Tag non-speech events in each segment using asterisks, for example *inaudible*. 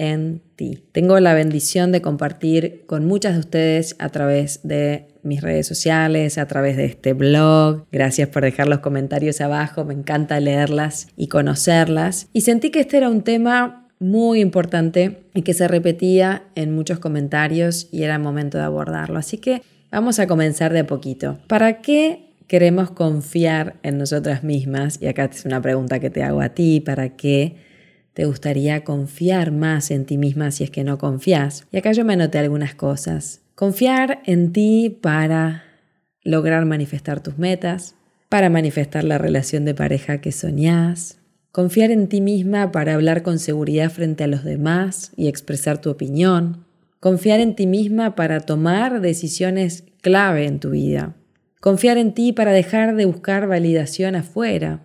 en ti. Tengo la bendición de compartir con muchas de ustedes a través de mis redes sociales, a través de este blog. Gracias por dejar los comentarios abajo, me encanta leerlas y conocerlas. Y sentí que este era un tema muy importante y que se repetía en muchos comentarios y era momento de abordarlo. Así que vamos a comenzar de a poquito. ¿Para qué queremos confiar en nosotras mismas? Y acá es una pregunta que te hago a ti, ¿para qué? Te gustaría confiar más en ti misma si es que no confías. Y acá yo me anoté algunas cosas. Confiar en ti para lograr manifestar tus metas, para manifestar la relación de pareja que soñás, confiar en ti misma para hablar con seguridad frente a los demás y expresar tu opinión, confiar en ti misma para tomar decisiones clave en tu vida, confiar en ti para dejar de buscar validación afuera,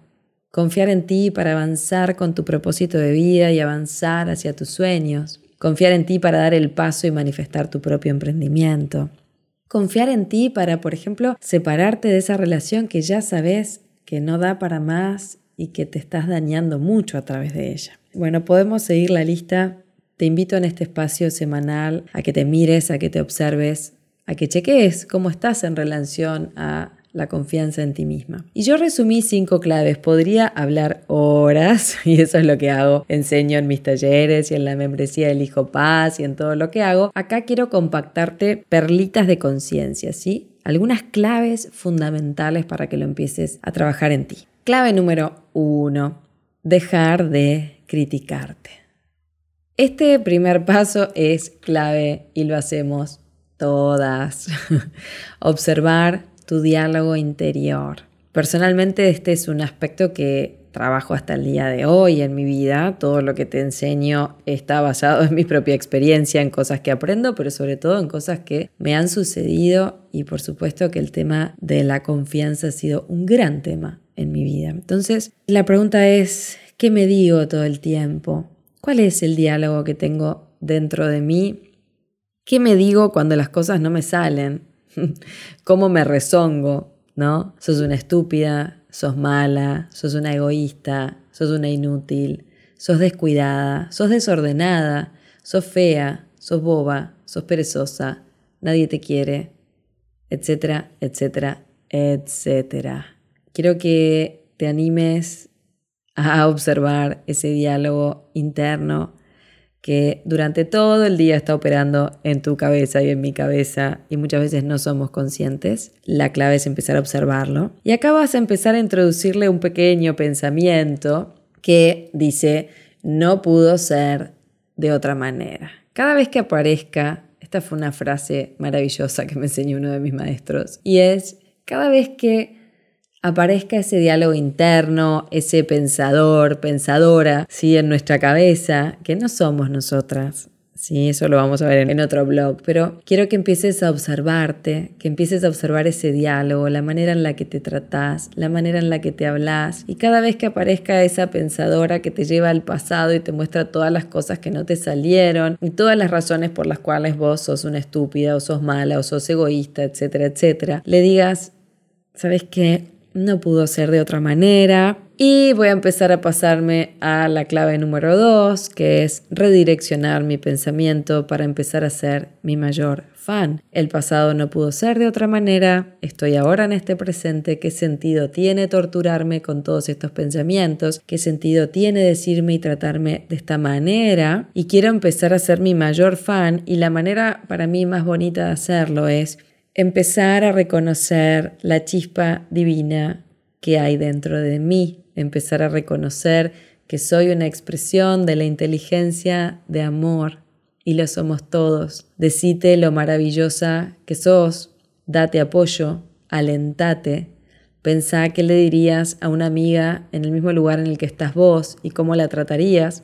Confiar en ti para avanzar con tu propósito de vida y avanzar hacia tus sueños. Confiar en ti para dar el paso y manifestar tu propio emprendimiento. Confiar en ti para, por ejemplo, separarte de esa relación que ya sabes que no da para más y que te estás dañando mucho a través de ella. Bueno, podemos seguir la lista. Te invito en este espacio semanal a que te mires, a que te observes, a que cheques cómo estás en relación a la confianza en ti misma. Y yo resumí cinco claves, podría hablar horas *laughs* y eso es lo que hago, enseño en mis talleres y en la membresía del Hijo Paz y en todo lo que hago. Acá quiero compactarte perlitas de conciencia, ¿sí? Algunas claves fundamentales para que lo empieces a trabajar en ti. Clave número uno, dejar de criticarte. Este primer paso es clave y lo hacemos todas. *laughs* Observar tu diálogo interior. Personalmente este es un aspecto que trabajo hasta el día de hoy en mi vida. Todo lo que te enseño está basado en mi propia experiencia, en cosas que aprendo, pero sobre todo en cosas que me han sucedido y por supuesto que el tema de la confianza ha sido un gran tema en mi vida. Entonces, la pregunta es, ¿qué me digo todo el tiempo? ¿Cuál es el diálogo que tengo dentro de mí? ¿Qué me digo cuando las cosas no me salen? *laughs* cómo me rezongo, ¿no? Sos una estúpida, sos mala, sos una egoísta, sos una inútil, sos descuidada, sos desordenada, sos fea, sos boba, sos perezosa, nadie te quiere, etcétera, etcétera, etcétera. Quiero que te animes a observar ese diálogo interno que durante todo el día está operando en tu cabeza y en mi cabeza y muchas veces no somos conscientes. La clave es empezar a observarlo. Y acá vas a empezar a introducirle un pequeño pensamiento que dice, no pudo ser de otra manera. Cada vez que aparezca, esta fue una frase maravillosa que me enseñó uno de mis maestros, y es, cada vez que aparezca ese diálogo interno, ese pensador, pensadora, ¿sí? en nuestra cabeza, que no somos nosotras. Sí, eso lo vamos a ver en otro blog, pero quiero que empieces a observarte, que empieces a observar ese diálogo, la manera en la que te tratás, la manera en la que te hablas, y cada vez que aparezca esa pensadora que te lleva al pasado y te muestra todas las cosas que no te salieron y todas las razones por las cuales vos sos una estúpida o sos mala o sos egoísta, etcétera, etcétera, le digas, ¿sabes qué? No pudo ser de otra manera. Y voy a empezar a pasarme a la clave número dos, que es redireccionar mi pensamiento para empezar a ser mi mayor fan. El pasado no pudo ser de otra manera, estoy ahora en este presente, ¿qué sentido tiene torturarme con todos estos pensamientos? ¿Qué sentido tiene decirme y tratarme de esta manera? Y quiero empezar a ser mi mayor fan y la manera para mí más bonita de hacerlo es empezar a reconocer la chispa divina que hay dentro de mí, empezar a reconocer que soy una expresión de la inteligencia de amor y lo somos todos. Decite lo maravillosa que sos, date apoyo, alentate, pensá qué le dirías a una amiga en el mismo lugar en el que estás vos y cómo la tratarías.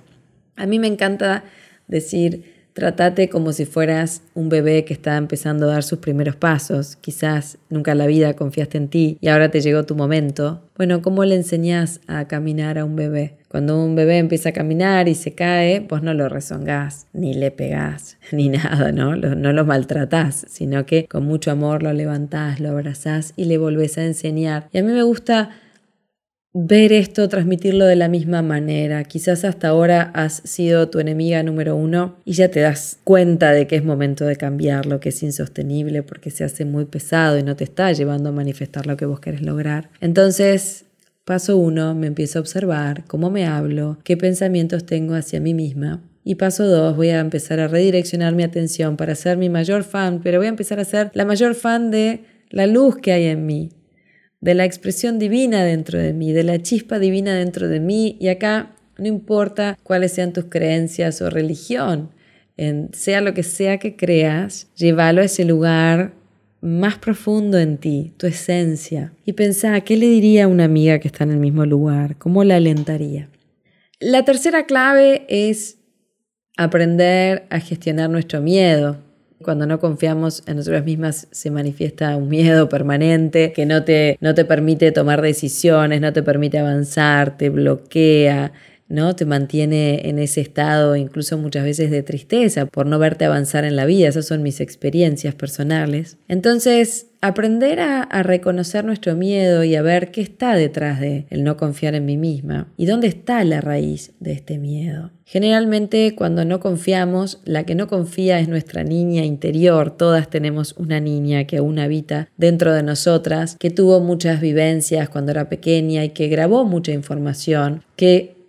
A mí me encanta decir Tratate como si fueras un bebé que está empezando a dar sus primeros pasos. Quizás nunca en la vida confiaste en ti y ahora te llegó tu momento. Bueno, ¿cómo le enseñás a caminar a un bebé? Cuando un bebé empieza a caminar y se cae, vos no lo rezongás, ni le pegás, *laughs* ni nada, ¿no? No lo maltratás, sino que con mucho amor lo levantás, lo abrazás y le volvés a enseñar. Y a mí me gusta ver esto, transmitirlo de la misma manera. Quizás hasta ahora has sido tu enemiga número uno y ya te das cuenta de que es momento de cambiarlo, que es insostenible porque se hace muy pesado y no te está llevando a manifestar lo que vos querés lograr. Entonces, paso uno, me empiezo a observar cómo me hablo, qué pensamientos tengo hacia mí misma. Y paso dos, voy a empezar a redireccionar mi atención para ser mi mayor fan, pero voy a empezar a ser la mayor fan de la luz que hay en mí, de la expresión divina dentro de mí, de la chispa divina dentro de mí. Y acá no importa cuáles sean tus creencias o religión, en, sea lo que sea que creas, llévalo a ese lugar más profundo en ti, tu esencia. Y pensá, ¿qué le diría a una amiga que está en el mismo lugar? ¿Cómo la alentaría? La tercera clave es aprender a gestionar nuestro miedo. Cuando no confiamos en nosotras mismas se manifiesta un miedo permanente que no te, no te permite tomar decisiones, no te permite avanzar, te bloquea, ¿no? Te mantiene en ese estado incluso muchas veces de tristeza por no verte avanzar en la vida. Esas son mis experiencias personales. Entonces, aprender a, reconocer nuestro miedo y a ver qué está detrás de el no confiar en mí misma y dónde está la raíz de este miedo. Generalmente cuando no confiamos, la que no confía es nuestra niña interior. Todas tenemos una niña que aún habita dentro de nosotras, que tuvo muchas vivencias cuando era pequeña y que grabó mucha información, que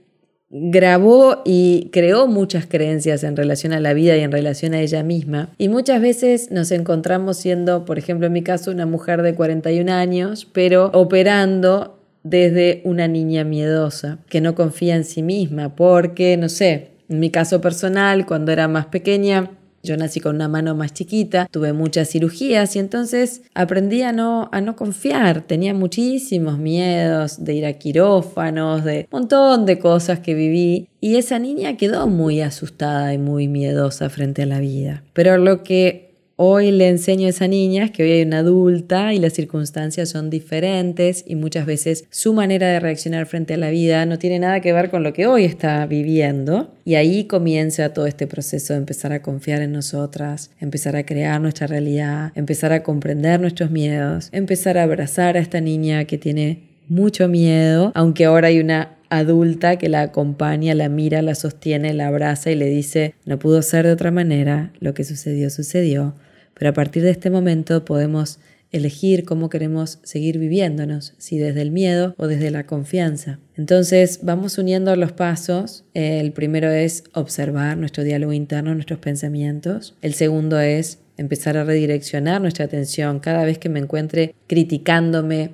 grabó y creó muchas creencias en relación a la vida y en relación a ella misma. Y muchas veces nos encontramos siendo, por ejemplo, en mi caso, una mujer de 41 años, pero operando desde una niña miedosa, que no confía en sí misma, porque, no sé, en mi caso personal, cuando era más pequeña, yo nací con una mano más chiquita, tuve muchas cirugías y entonces aprendí a no, a no confiar. Tenía muchísimos miedos de ir a quirófanos, de un montón de cosas que viví. Y esa niña quedó muy asustada y muy miedosa frente a la vida. Pero lo que Hoy le enseño a esa niña que hoy hay una adulta y las circunstancias son diferentes y muchas veces su manera de reaccionar frente a la vida no tiene nada que ver con lo que hoy está viviendo. Y ahí comienza todo este proceso de empezar a confiar en nosotras, empezar a crear nuestra realidad, empezar a comprender nuestros miedos, empezar a abrazar a esta niña que tiene mucho miedo, aunque ahora hay una adulta que la acompaña, la mira, la sostiene, la abraza y le dice, no pudo ser de otra manera, lo que sucedió sucedió, pero a partir de este momento podemos elegir cómo queremos seguir viviéndonos, si desde el miedo o desde la confianza. Entonces vamos uniendo los pasos. El primero es observar nuestro diálogo interno, nuestros pensamientos. El segundo es empezar a redireccionar nuestra atención cada vez que me encuentre criticándome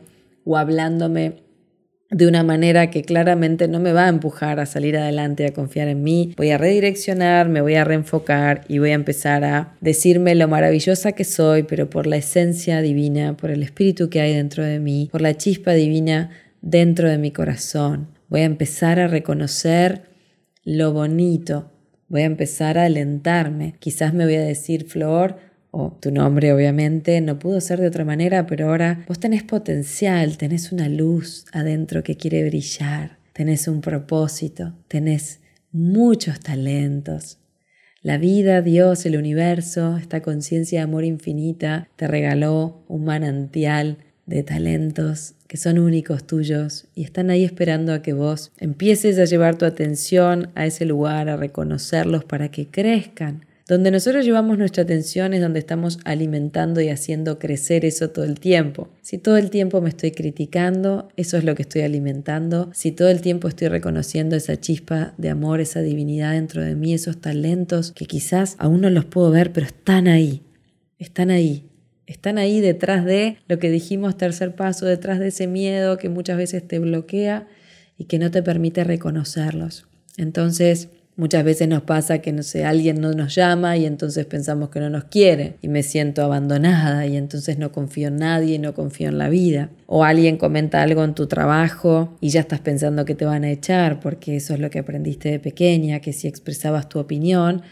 o hablándome de una manera que claramente no me va a empujar a salir adelante, a confiar en mí. Voy a redireccionar, me voy a reenfocar y voy a empezar a decirme lo maravillosa que soy, pero por la esencia divina, por el espíritu que hay dentro de mí, por la chispa divina dentro de mi corazón. Voy a empezar a reconocer lo bonito. Voy a empezar a alentarme. Quizás me voy a decir, Flor, tu nombre obviamente, no pudo ser de otra manera, pero ahora vos tenés potencial, tenés una luz adentro que quiere brillar, tenés un propósito, tenés muchos talentos. La vida, Dios, el universo, esta conciencia de amor infinita te regaló un manantial de talentos que son únicos tuyos y están ahí esperando a que vos empieces a llevar tu atención a ese lugar, a reconocerlos para que crezcan donde nosotros llevamos nuestra atención es donde estamos alimentando y haciendo crecer eso todo el tiempo. Si todo el tiempo me estoy criticando, eso es lo que estoy alimentando. Si todo el tiempo estoy reconociendo esa chispa de amor, esa divinidad dentro de mí, esos talentos que quizás aún no los puedo ver, pero están ahí, están ahí. Están ahí detrás de lo que dijimos tercer paso, detrás de ese miedo que muchas veces te bloquea y que no te permite reconocerlos. Entonces, Muchas veces nos pasa que, no sé, alguien no nos llama y entonces pensamos que no nos quiere y me siento abandonada y entonces no confío en nadie y no confío en la vida. O alguien comenta algo en tu trabajo y ya estás pensando que te van a echar porque eso es lo que aprendiste de pequeña, que si expresabas tu opinión,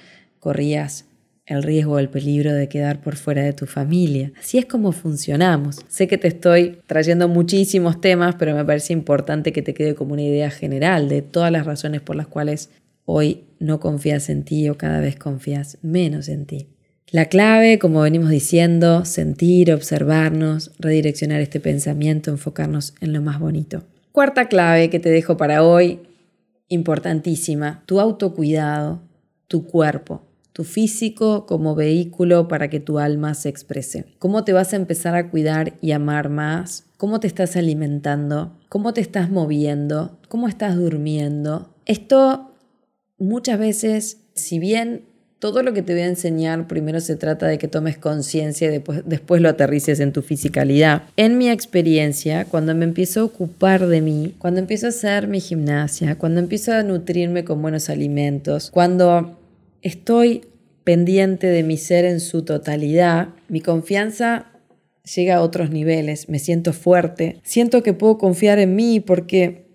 corrías el riesgo o el peligro de quedar por fuera de tu familia. Así es como funcionamos. Sé que te estoy trayendo muchísimos temas, pero me parece importante que te quede como una idea general de todas las razones por las cuales hoy no confías en ti o cada vez confías menos en ti. La clave, como venimos diciendo, sentir, observarnos, redireccionar este pensamiento, enfocarnos en lo más bonito. Cuarta clave que te dejo para hoy, importantísima, tu autocuidado, tu cuerpo tu físico como vehículo para que tu alma se exprese. ¿Cómo te vas a empezar a cuidar y amar más? ¿Cómo te estás alimentando? ¿Cómo te estás moviendo? ¿Cómo estás durmiendo? Esto muchas veces, si bien todo lo que te voy a enseñar primero se trata de que tomes conciencia y después, después, lo aterrices en tu fisicalidad. En mi experiencia, cuando me empiezo a ocupar de mí, cuando empiezo a hacer mi gimnasia, cuando empiezo a nutrirme con buenos alimentos, cuando estoy pendiente de mi ser en su totalidad, mi confianza llega a otros niveles, me siento fuerte, siento que puedo confiar en mí porque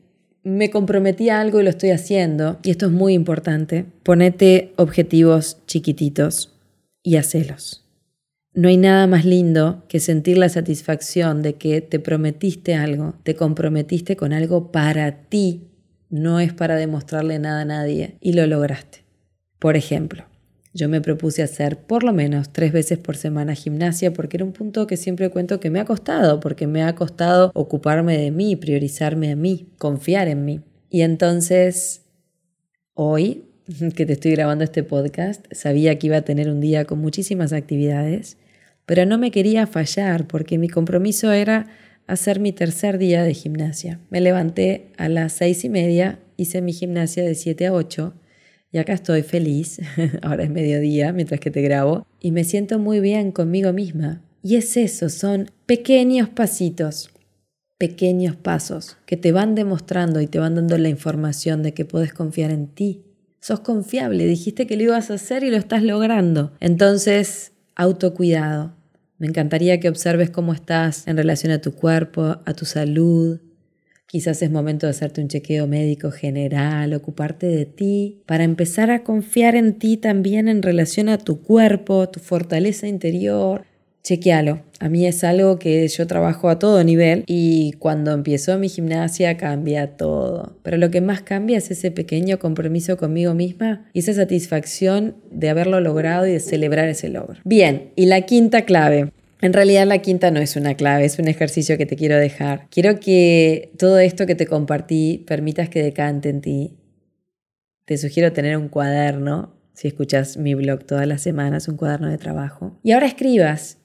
me comprometí a algo y lo estoy haciendo, y esto es muy importante, ponete objetivos chiquititos y hacelos. No hay nada más lindo que sentir la satisfacción de que te prometiste algo, te comprometiste con algo para ti, no es para demostrarle nada a nadie, y lo lograste. Por ejemplo, yo me propuse hacer por lo menos tres veces por semana gimnasia porque era un punto que siempre cuento que me ha costado, porque me ha costado ocuparme de mí, priorizarme a mí, confiar en mí. Y entonces, hoy *laughs* que te estoy grabando este podcast, sabía que iba a tener un día con muchísimas actividades, pero no me quería fallar porque mi compromiso era hacer mi tercer día de gimnasia. Me levanté a las seis y media, hice mi gimnasia de 7 a 8 y acá estoy feliz, *laughs* ahora es mediodía mientras que te grabo, y me siento muy bien conmigo misma. Y es eso, son pequeños pasitos, pequeños pasos que te van demostrando y te van dando la información de que puedes confiar en ti. Sos confiable, dijiste que lo ibas a hacer y lo estás logrando. Entonces, autocuidado. Me encantaría que observes cómo estás en relación a tu cuerpo, a tu salud, Quizás es momento de hacerte un chequeo médico general, ocuparte de ti, para empezar a confiar en ti también en relación a tu cuerpo, tu fortaleza interior. Chequealo. A mí es algo que yo trabajo a todo nivel y cuando empiezo mi gimnasia cambia todo. Pero lo que más cambia es ese pequeño compromiso conmigo misma y esa satisfacción de haberlo logrado y de celebrar ese logro. Bien, y la quinta clave, en realidad la quinta no es una clave, es un ejercicio que te quiero dejar. Quiero que todo esto que te compartí permitas que decante en ti. Te sugiero tener un cuaderno, si escuchas mi blog todas las semanas, un cuaderno de trabajo. Y ahora escribas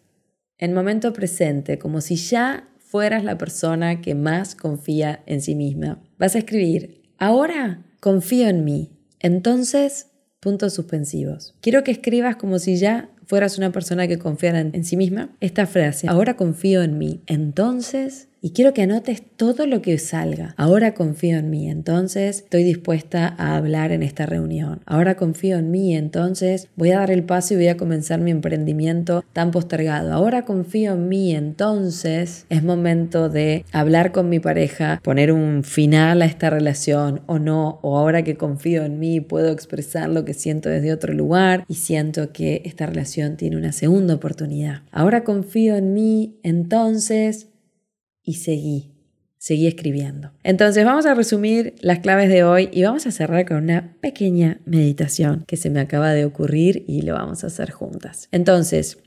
en momento presente, como si ya fueras la persona que más confía en sí misma. Vas a escribir, ahora confío en mí. Entonces, puntos suspensivos. Quiero que escribas como si ya fueras una persona que confiara en, sí misma, esta frase, ahora confío en mí, entonces y quiero que anotes todo lo que salga. Ahora confío en mí, entonces estoy dispuesta a hablar en esta reunión. Ahora confío en mí, entonces voy a dar el paso y voy a comenzar mi emprendimiento tan postergado. Ahora confío en mí, entonces es momento de hablar con mi pareja, poner un final a esta relación o no, o ahora que confío en mí puedo expresar lo que siento desde otro lugar y siento que esta relación tiene una segunda oportunidad. Ahora confío en mí, entonces y seguí, seguí escribiendo. Entonces vamos a resumir las claves de hoy y vamos a cerrar con una pequeña meditación que se me acaba de ocurrir y lo vamos a hacer juntas. Entonces,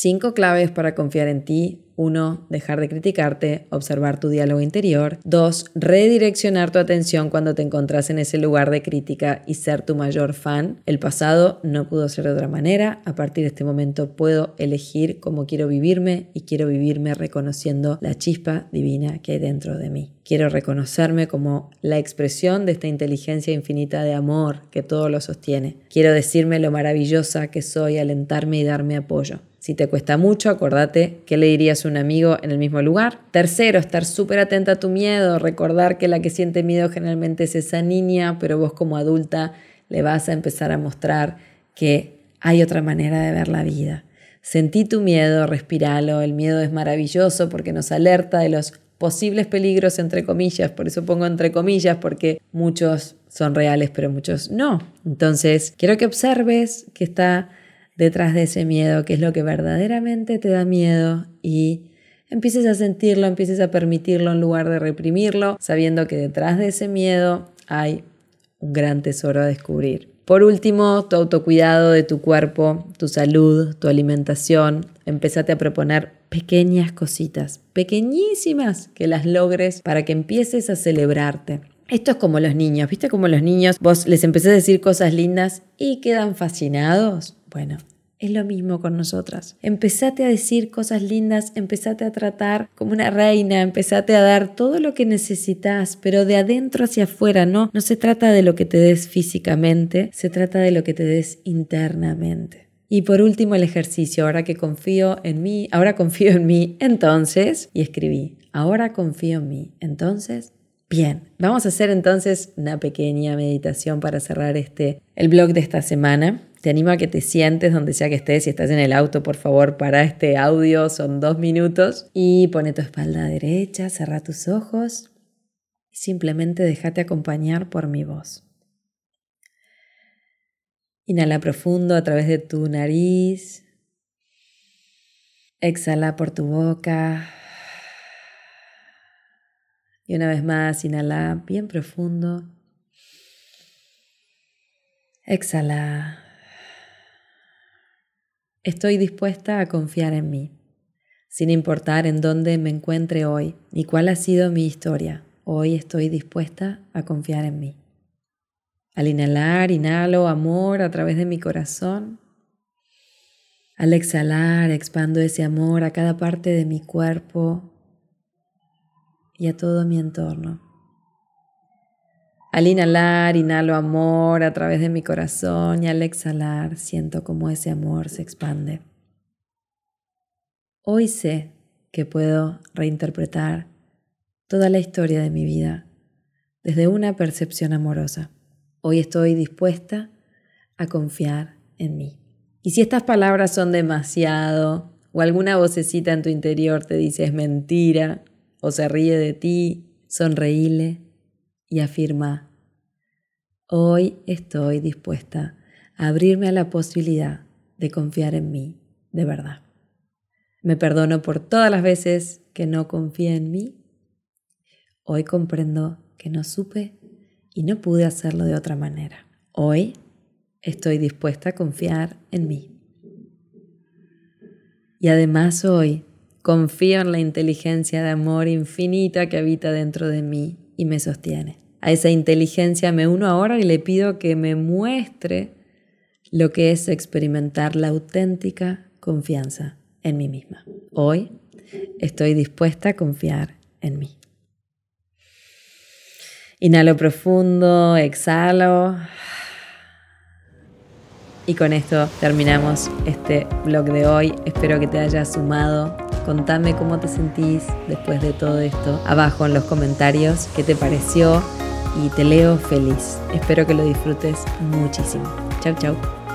cinco claves para confiar en ti 1. Dejar de criticarte, observar tu diálogo interior. 2. Redireccionar tu atención cuando te encontrás en ese lugar de crítica y ser tu mayor fan. El pasado no pudo ser de otra manera. A partir de este momento puedo elegir cómo quiero vivirme y quiero vivirme reconociendo la chispa divina que hay dentro de mí. Quiero reconocerme como la expresión de esta inteligencia infinita de amor que todo lo sostiene. Quiero decirme lo maravillosa que soy, alentarme y darme apoyo. Si te cuesta mucho, acordate que le dirías a un amigo en el mismo lugar. Tercero, estar súper atenta a tu miedo, recordar que la que siente miedo generalmente es esa niña, pero vos como adulta le vas a empezar a mostrar que hay otra manera de ver la vida. Sentí tu miedo, respiralo, el miedo es maravilloso porque nos alerta de los posibles peligros entre comillas, por eso pongo entre comillas, porque muchos son reales, pero muchos no. Entonces, quiero que observes que está detrás de ese miedo, qué es lo que verdaderamente te da miedo y empieces a sentirlo, empieces a permitirlo en lugar de reprimirlo, sabiendo que detrás de ese miedo hay un gran tesoro a descubrir. Por último, tu autocuidado de tu cuerpo, tu salud, tu alimentación. Empezate a proponer pequeñas cositas, pequeñísimas, que las logres para que empieces a celebrarte. Esto es como los niños, ¿viste? Como los niños, vos les empecé a decir cosas lindas y quedan fascinados. Bueno, es lo mismo con nosotras. Empezate a decir cosas lindas, empezate a tratar como una reina, empezate a dar todo lo que necesitas, pero de adentro hacia afuera, ¿no? No se trata de lo que te des físicamente, se trata de lo que te des internamente. Y por último el ejercicio, ahora que confío en mí, ahora confío en mí, entonces, y escribí, ahora confío en mí, entonces, Bien, vamos a hacer entonces una pequeña meditación para cerrar este el blog de esta semana. Te animo a que te sientes donde sea que estés. Si estás en el auto, por favor, para este audio. Son dos minutos. Y pone tu espalda derecha, cerra tus ojos. Y simplemente déjate acompañar por mi voz. Inhala profundo a través de tu nariz. Exhala por tu boca. Y una vez más, inhala bien profundo. Exhala. Estoy dispuesta a confiar en mí, sin importar en dónde me encuentre hoy ni cuál ha sido mi historia. Hoy estoy dispuesta a confiar en mí. Al inhalar, inhalo amor a través de mi corazón. Al exhalar, expando ese amor a cada parte de mi cuerpo, y a todo mi entorno. Al inhalar, inhalo amor a través de mi corazón y al exhalar siento como ese amor se expande. Hoy sé que puedo reinterpretar toda la historia de mi vida desde una percepción amorosa. Hoy estoy dispuesta a confiar en mí. Y si estas palabras son demasiado o alguna vocecita en tu interior te dice es mentira, o se ríe de ti, sonreíle y afirma, hoy estoy dispuesta a abrirme a la posibilidad de confiar en mí de verdad. Me perdono por todas las veces que no confié en mí. Hoy comprendo que no supe y no pude hacerlo de otra manera. Hoy estoy dispuesta a confiar en mí. Y además hoy Confío en la inteligencia de amor infinita que habita dentro de mí y me sostiene. A esa inteligencia me uno ahora y le pido que me muestre lo que es experimentar la auténtica confianza en mí misma. Hoy estoy dispuesta a confiar en mí. Inhalo profundo, exhalo. Y con esto terminamos este blog de hoy. Espero que te haya sumado Contame cómo te sentís después de todo esto abajo en los comentarios, qué te pareció y te leo feliz. Espero que lo disfrutes muchísimo. Chau, chau.